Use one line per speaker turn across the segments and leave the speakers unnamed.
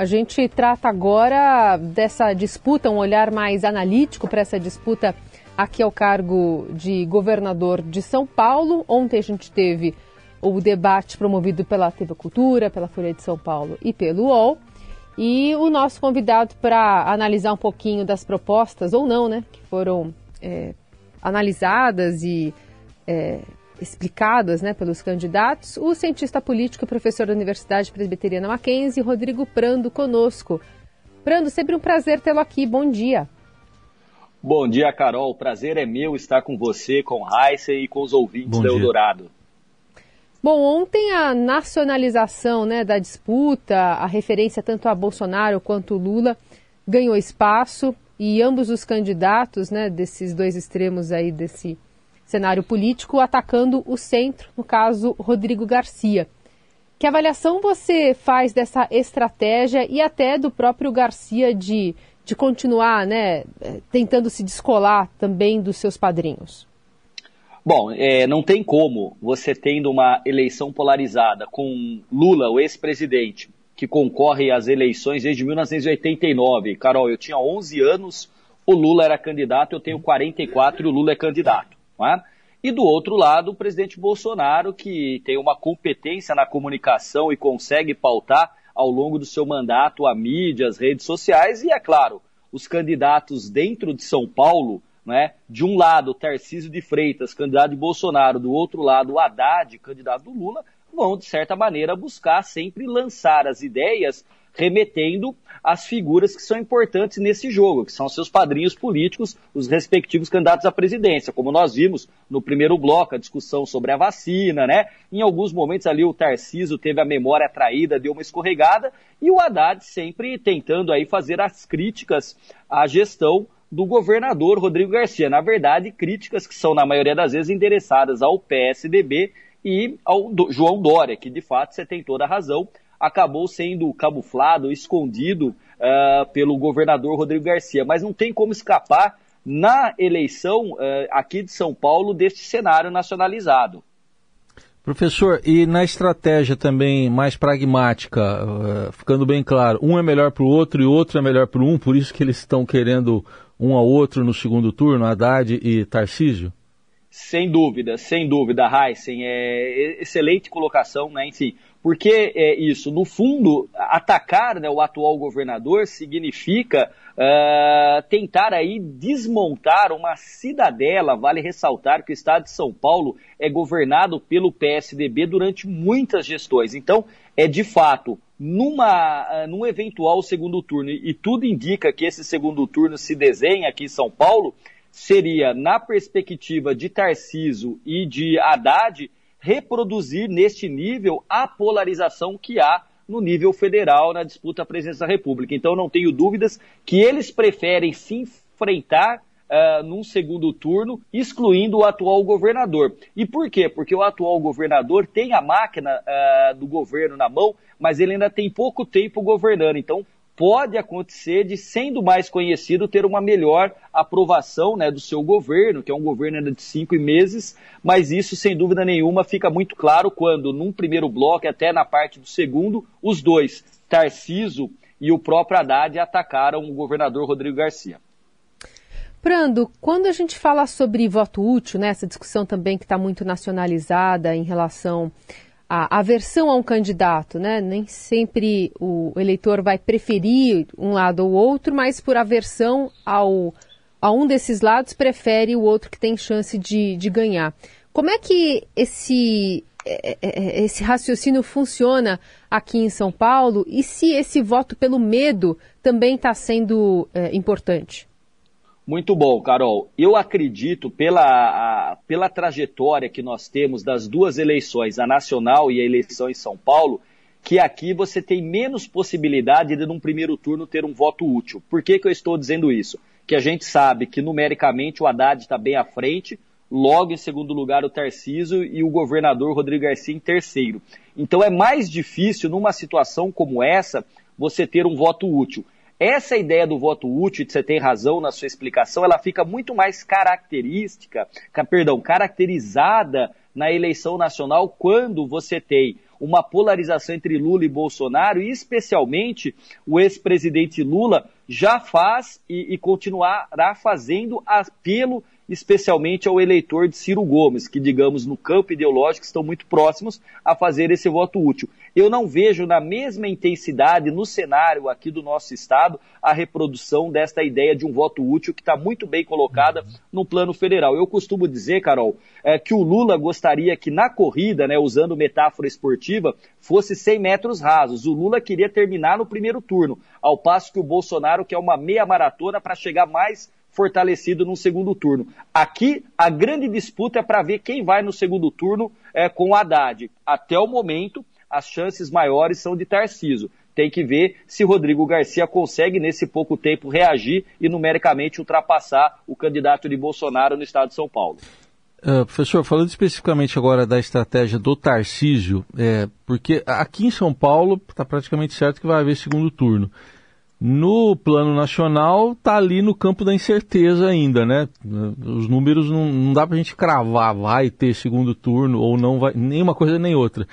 A gente trata agora dessa disputa, um olhar mais analítico para essa disputa aqui ao cargo de governador de São Paulo. Ontem a gente teve o debate promovido pela TV Cultura, pela Folha de São Paulo e pelo UOL. E o nosso convidado para analisar um pouquinho das propostas, ou não, né, que foram é, analisadas e é, explicadas né, pelos candidatos, o cientista político e professor da Universidade Presbiteriana Mackenzie, Rodrigo Prando, conosco. Prando, sempre um prazer tê-lo aqui. Bom dia.
Bom dia, Carol. O prazer é meu estar com você, com Raíssa e com os ouvintes Bom da Eldorado.
Bom, ontem a nacionalização né, da disputa, a referência tanto a Bolsonaro quanto Lula, ganhou espaço e ambos os candidatos né, desses dois extremos aí desse cenário político atacando o centro, no caso Rodrigo Garcia. Que avaliação você faz dessa estratégia e até do próprio Garcia de, de continuar né, tentando se descolar também dos seus padrinhos?
Bom, é, não tem como você tendo uma eleição polarizada com Lula, o ex-presidente, que concorre às eleições desde 1989. Carol, eu tinha 11 anos, o Lula era candidato, eu tenho 44 e o Lula é candidato. E do outro lado, o presidente Bolsonaro, que tem uma competência na comunicação e consegue pautar ao longo do seu mandato a mídia, as redes sociais, e é claro, os candidatos dentro de São Paulo, né? de um lado, Tarcísio de Freitas, candidato de Bolsonaro, do outro lado, Haddad, candidato do Lula, vão, de certa maneira, buscar sempre lançar as ideias remetendo às figuras que são importantes nesse jogo, que são seus padrinhos políticos, os respectivos candidatos à presidência, como nós vimos no primeiro bloco, a discussão sobre a vacina, né? Em alguns momentos ali o Tarciso teve a memória traída, deu uma escorregada, e o Haddad sempre tentando aí fazer as críticas à gestão do governador Rodrigo Garcia. Na verdade, críticas que são, na maioria das vezes, endereçadas ao PSDB e ao João Dória, que de fato você tem toda a razão, acabou sendo camuflado, escondido uh, pelo governador Rodrigo Garcia. Mas não tem como escapar na eleição uh, aqui de São Paulo deste cenário nacionalizado.
Professor, e na estratégia também mais pragmática, uh, ficando bem claro, um é melhor para o outro e outro é melhor para um, por isso que eles estão querendo um ao outro no segundo turno, Haddad e Tarcísio?
Sem dúvida, sem dúvida, Heisen. É excelente colocação, né? Enfim, porque é isso, no fundo, atacar né, o atual governador significa uh, tentar aí desmontar uma cidadela. Vale ressaltar que o estado de São Paulo é governado pelo PSDB durante muitas gestões. Então, é de fato, numa, uh, num eventual segundo turno, e tudo indica que esse segundo turno se desenha aqui em São Paulo, seria, na perspectiva de Tarciso e de Haddad, reproduzir neste nível a polarização que há no nível federal na disputa à presidência da República. Então, não tenho dúvidas que eles preferem se enfrentar uh, num segundo turno, excluindo o atual governador. E por quê? Porque o atual governador tem a máquina uh, do governo na mão, mas ele ainda tem pouco tempo governando. Então, pode acontecer de, sendo mais conhecido, ter uma melhor aprovação né, do seu governo, que é um governo de cinco meses, mas isso, sem dúvida nenhuma, fica muito claro quando, num primeiro bloco, até na parte do segundo, os dois, Tarciso e o próprio Haddad, atacaram o governador Rodrigo Garcia.
Prando, quando a gente fala sobre voto útil, né, essa discussão também que está muito nacionalizada em relação a aversão a um candidato, né? Nem sempre o eleitor vai preferir um lado ou outro, mas por aversão ao, a um desses lados prefere o outro que tem chance de, de ganhar. Como é que esse, é, é, é, esse raciocínio funciona aqui em São Paulo e se esse voto pelo medo também está sendo é, importante?
Muito bom, Carol. Eu acredito, pela, a, pela trajetória que nós temos das duas eleições, a nacional e a eleição em São Paulo, que aqui você tem menos possibilidade de, num primeiro turno, ter um voto útil. Por que, que eu estou dizendo isso? Que a gente sabe que, numericamente, o Haddad está bem à frente, logo em segundo lugar o Tarciso e o governador Rodrigo Garcia em terceiro. Então é mais difícil, numa situação como essa, você ter um voto útil. Essa ideia do voto útil, você tem razão na sua explicação, ela fica muito mais característica, perdão, caracterizada na eleição nacional quando você tem uma polarização entre Lula e Bolsonaro, e especialmente o ex-presidente Lula já faz e, e continuará fazendo apelo especialmente ao eleitor de Ciro Gomes, que, digamos, no campo ideológico estão muito próximos a fazer esse voto útil. Eu não vejo na mesma intensidade no cenário aqui do nosso Estado a reprodução desta ideia de um voto útil que está muito bem colocada no plano federal. Eu costumo dizer, Carol, é, que o Lula gostaria que na corrida, né, usando metáfora esportiva, fosse 100 metros rasos. O Lula queria terminar no primeiro turno, ao passo que o Bolsonaro quer uma meia maratona para chegar mais fortalecido no segundo turno. Aqui, a grande disputa é para ver quem vai no segundo turno é, com o Haddad. Até o momento, as chances maiores são de Tarciso. Tem que ver se Rodrigo Garcia consegue, nesse pouco tempo, reagir e numericamente ultrapassar o candidato de Bolsonaro no estado de São Paulo.
Uh, professor, falando especificamente agora da estratégia do Tarcísio, é, porque aqui em São Paulo está praticamente certo que vai haver segundo turno. No plano nacional, está ali no campo da incerteza ainda, né? Os números não, não dá para a gente cravar, vai ter segundo turno ou não vai, nem uma coisa nem outra.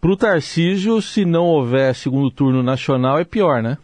Para o Tarcísio, se não houver segundo turno nacional, é pior, né?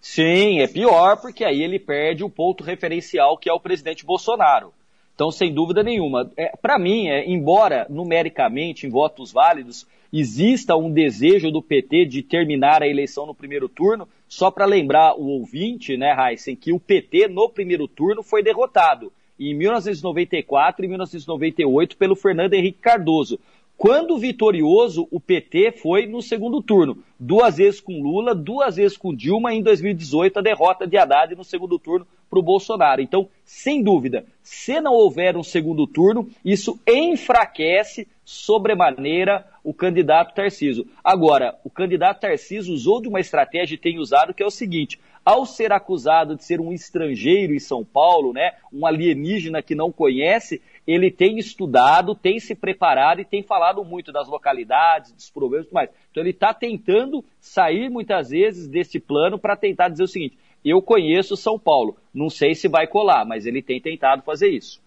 Sim, é pior, porque aí ele perde o ponto referencial que é o presidente Bolsonaro. Então, sem dúvida nenhuma. É, Para mim, é, embora numericamente, em votos válidos, exista um desejo do PT de terminar a eleição no primeiro turno, só para lembrar o ouvinte, né, Heisen, que o PT no primeiro turno foi derrotado em 1994 e 1998 pelo Fernando Henrique Cardoso. Quando vitorioso, o PT foi no segundo turno. Duas vezes com Lula, duas vezes com Dilma, em 2018 a derrota de Haddad no segundo turno para o Bolsonaro. Então, sem dúvida, se não houver um segundo turno, isso enfraquece sobremaneira o candidato Tarciso. Agora, o candidato Tarciso usou de uma estratégia e tem usado que é o seguinte: ao ser acusado de ser um estrangeiro em São Paulo, né, um alienígena que não conhece, ele tem estudado, tem se preparado e tem falado muito das localidades, dos problemas e tudo mais. Então ele está tentando sair muitas vezes desse plano para tentar dizer o seguinte: eu conheço São Paulo, não sei se vai colar, mas ele tem tentado fazer isso.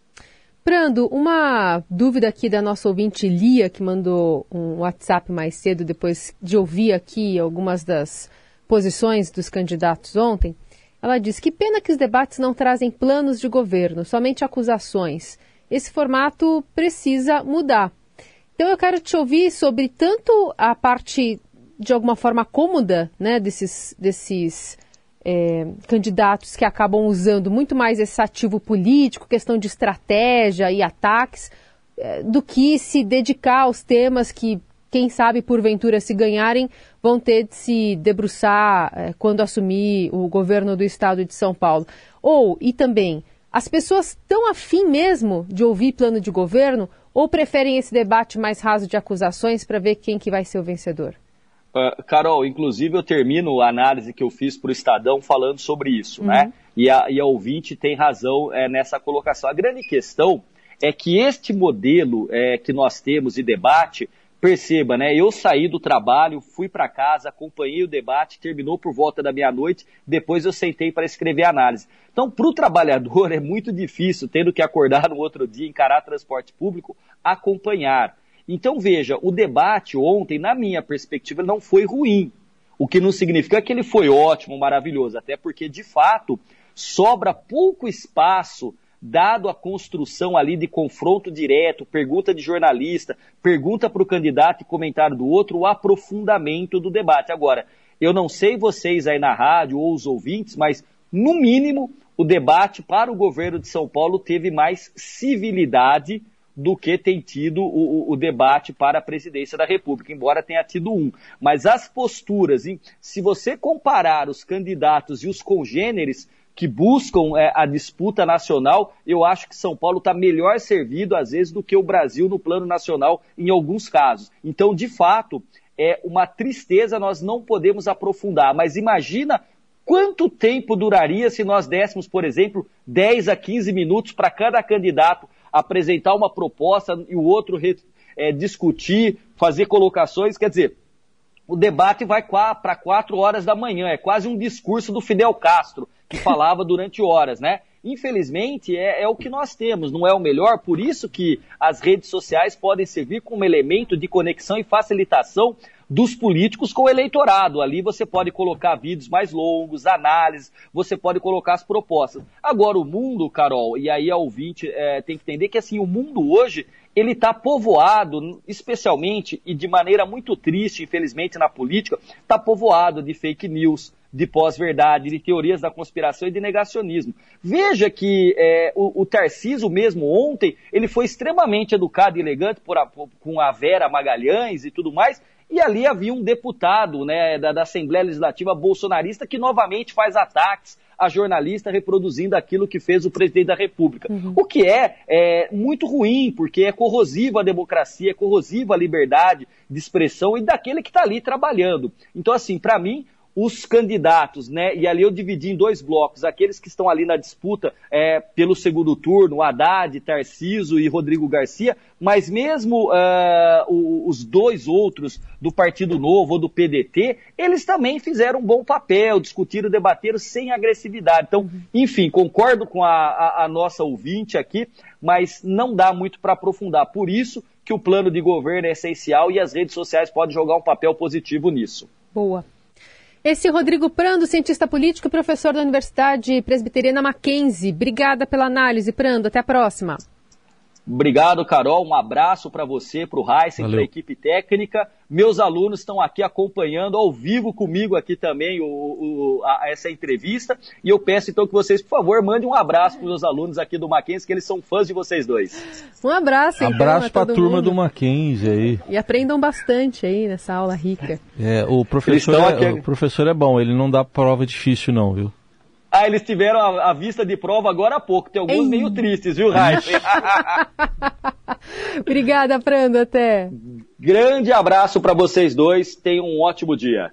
Prando, uma dúvida aqui da nossa ouvinte Lia, que mandou um WhatsApp mais cedo, depois de ouvir aqui algumas das posições dos candidatos ontem. Ela diz: que pena que os debates não trazem planos de governo, somente acusações esse formato precisa mudar. Então eu quero te ouvir sobre tanto a parte de alguma forma cômoda né, desses, desses é, candidatos que acabam usando muito mais esse ativo político, questão de estratégia e ataques, é, do que se dedicar aos temas que, quem sabe, porventura, se ganharem, vão ter de se debruçar é, quando assumir o governo do estado de São Paulo. Ou, e também, as pessoas estão afim mesmo de ouvir plano de governo ou preferem esse debate mais raso de acusações para ver quem que vai ser o vencedor?
Uh, Carol, inclusive eu termino a análise que eu fiz para o Estadão falando sobre isso, né? uhum. né? E a, e a ouvinte tem razão é, nessa colocação. A grande questão é que este modelo é, que nós temos de debate Perceba, né? Eu saí do trabalho, fui para casa, acompanhei o debate, terminou por volta da meia-noite, depois eu sentei para escrever a análise. Então, para o trabalhador é muito difícil, tendo que acordar no outro dia, encarar transporte público, acompanhar. Então, veja, o debate ontem, na minha perspectiva, não foi ruim. O que não significa que ele foi ótimo, maravilhoso, até porque, de fato, sobra pouco espaço dado a construção ali de confronto direto, pergunta de jornalista, pergunta para o candidato e comentário do outro, o aprofundamento do debate. Agora, eu não sei vocês aí na rádio ou os ouvintes, mas no mínimo o debate para o governo de São Paulo teve mais civilidade do que tem tido o, o, debate para a presidência da República, embora tenha tido um. Mas as posturas, se você comparar os candidatos e os congêneres, que buscam é, a disputa nacional, eu acho que São Paulo está melhor servido, às vezes, do que o Brasil no plano nacional, em alguns casos. Então, de fato, é uma tristeza nós não podemos aprofundar, mas imagina quanto tempo duraria se nós dessemos, por exemplo, 10 a 15 minutos para cada candidato apresentar uma proposta e o outro é, discutir, fazer colocações. Quer dizer, o debate vai para quatro horas da manhã, é quase um discurso do Fidel Castro que falava durante horas, né? Infelizmente, é, é, o que nós temos, não é o melhor, por isso que as redes sociais podem servir como elemento de conexão e facilitação dos políticos com o eleitorado. Ali você pode colocar vídeos mais longos, análises, você pode colocar as propostas. Agora, o mundo, Carol, e aí a ouvinte é, tem que entender que assim, o mundo hoje ele está povoado, especialmente e de maneira muito triste, infelizmente, na política, está povoado de fake news, de pós-verdade, de teorias da conspiração e de negacionismo. Veja que é, o, o mesmo ontem, ele foi extremamente educado e elegante por a, por, com a Vera Magalhães e tudo mais, e ali havia um deputado né, da, da Assembleia Legislativa bolsonarista que novamente faz ataques a jornalista reproduzindo aquilo que fez o presidente da República. Uhum. O que é, é muito ruim, porque é corrosivo à democracia, é corrosivo à liberdade de expressão e daquele que está ali trabalhando. Então, assim, para mim, os candidatos, né? E ali eu dividi em dois blocos, aqueles que estão ali na disputa é, pelo segundo turno, Haddad, Tarciso e Rodrigo Garcia, mas mesmo uh, os dois outros do Partido Novo ou do PDT, eles também fizeram um bom papel, discutiram, debateram sem agressividade. Então, enfim, concordo com a, a, a nossa ouvinte aqui, mas não dá muito para aprofundar. Por isso que o plano de governo é essencial e as redes sociais podem jogar um papel positivo nisso.
Boa. Esse Rodrigo Prando, cientista político e professor da Universidade Presbiteriana Mackenzie. Obrigada pela análise, Prando. Até a próxima.
Obrigado, Carol. Um abraço para você, para o Heisen, para a equipe técnica. Meus alunos estão aqui acompanhando ao vivo comigo aqui também o, o, a, essa entrevista. E eu peço então que vocês, por favor, mandem um abraço para os meus alunos aqui do Mackenzie, que eles são fãs de vocês dois.
Um abraço, então.
Abraço para a turma mundo. do Mackenzie aí.
E aprendam bastante aí nessa aula rica.
É, o professor, é, o professor é bom, ele não dá prova difícil não, viu?
Ah, eles tiveram a, a, vista de prova agora há pouco. Tem alguns Ei. meio tristes, viu, Raíssa?
Obrigada, Prando. Até.
Grande abraço para vocês dois. Tenham um ótimo dia.